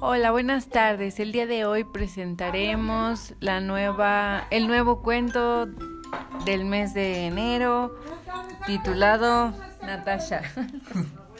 Hola, buenas tardes. El día de hoy presentaremos la nueva, el nuevo cuento del mes de enero titulado Natasha.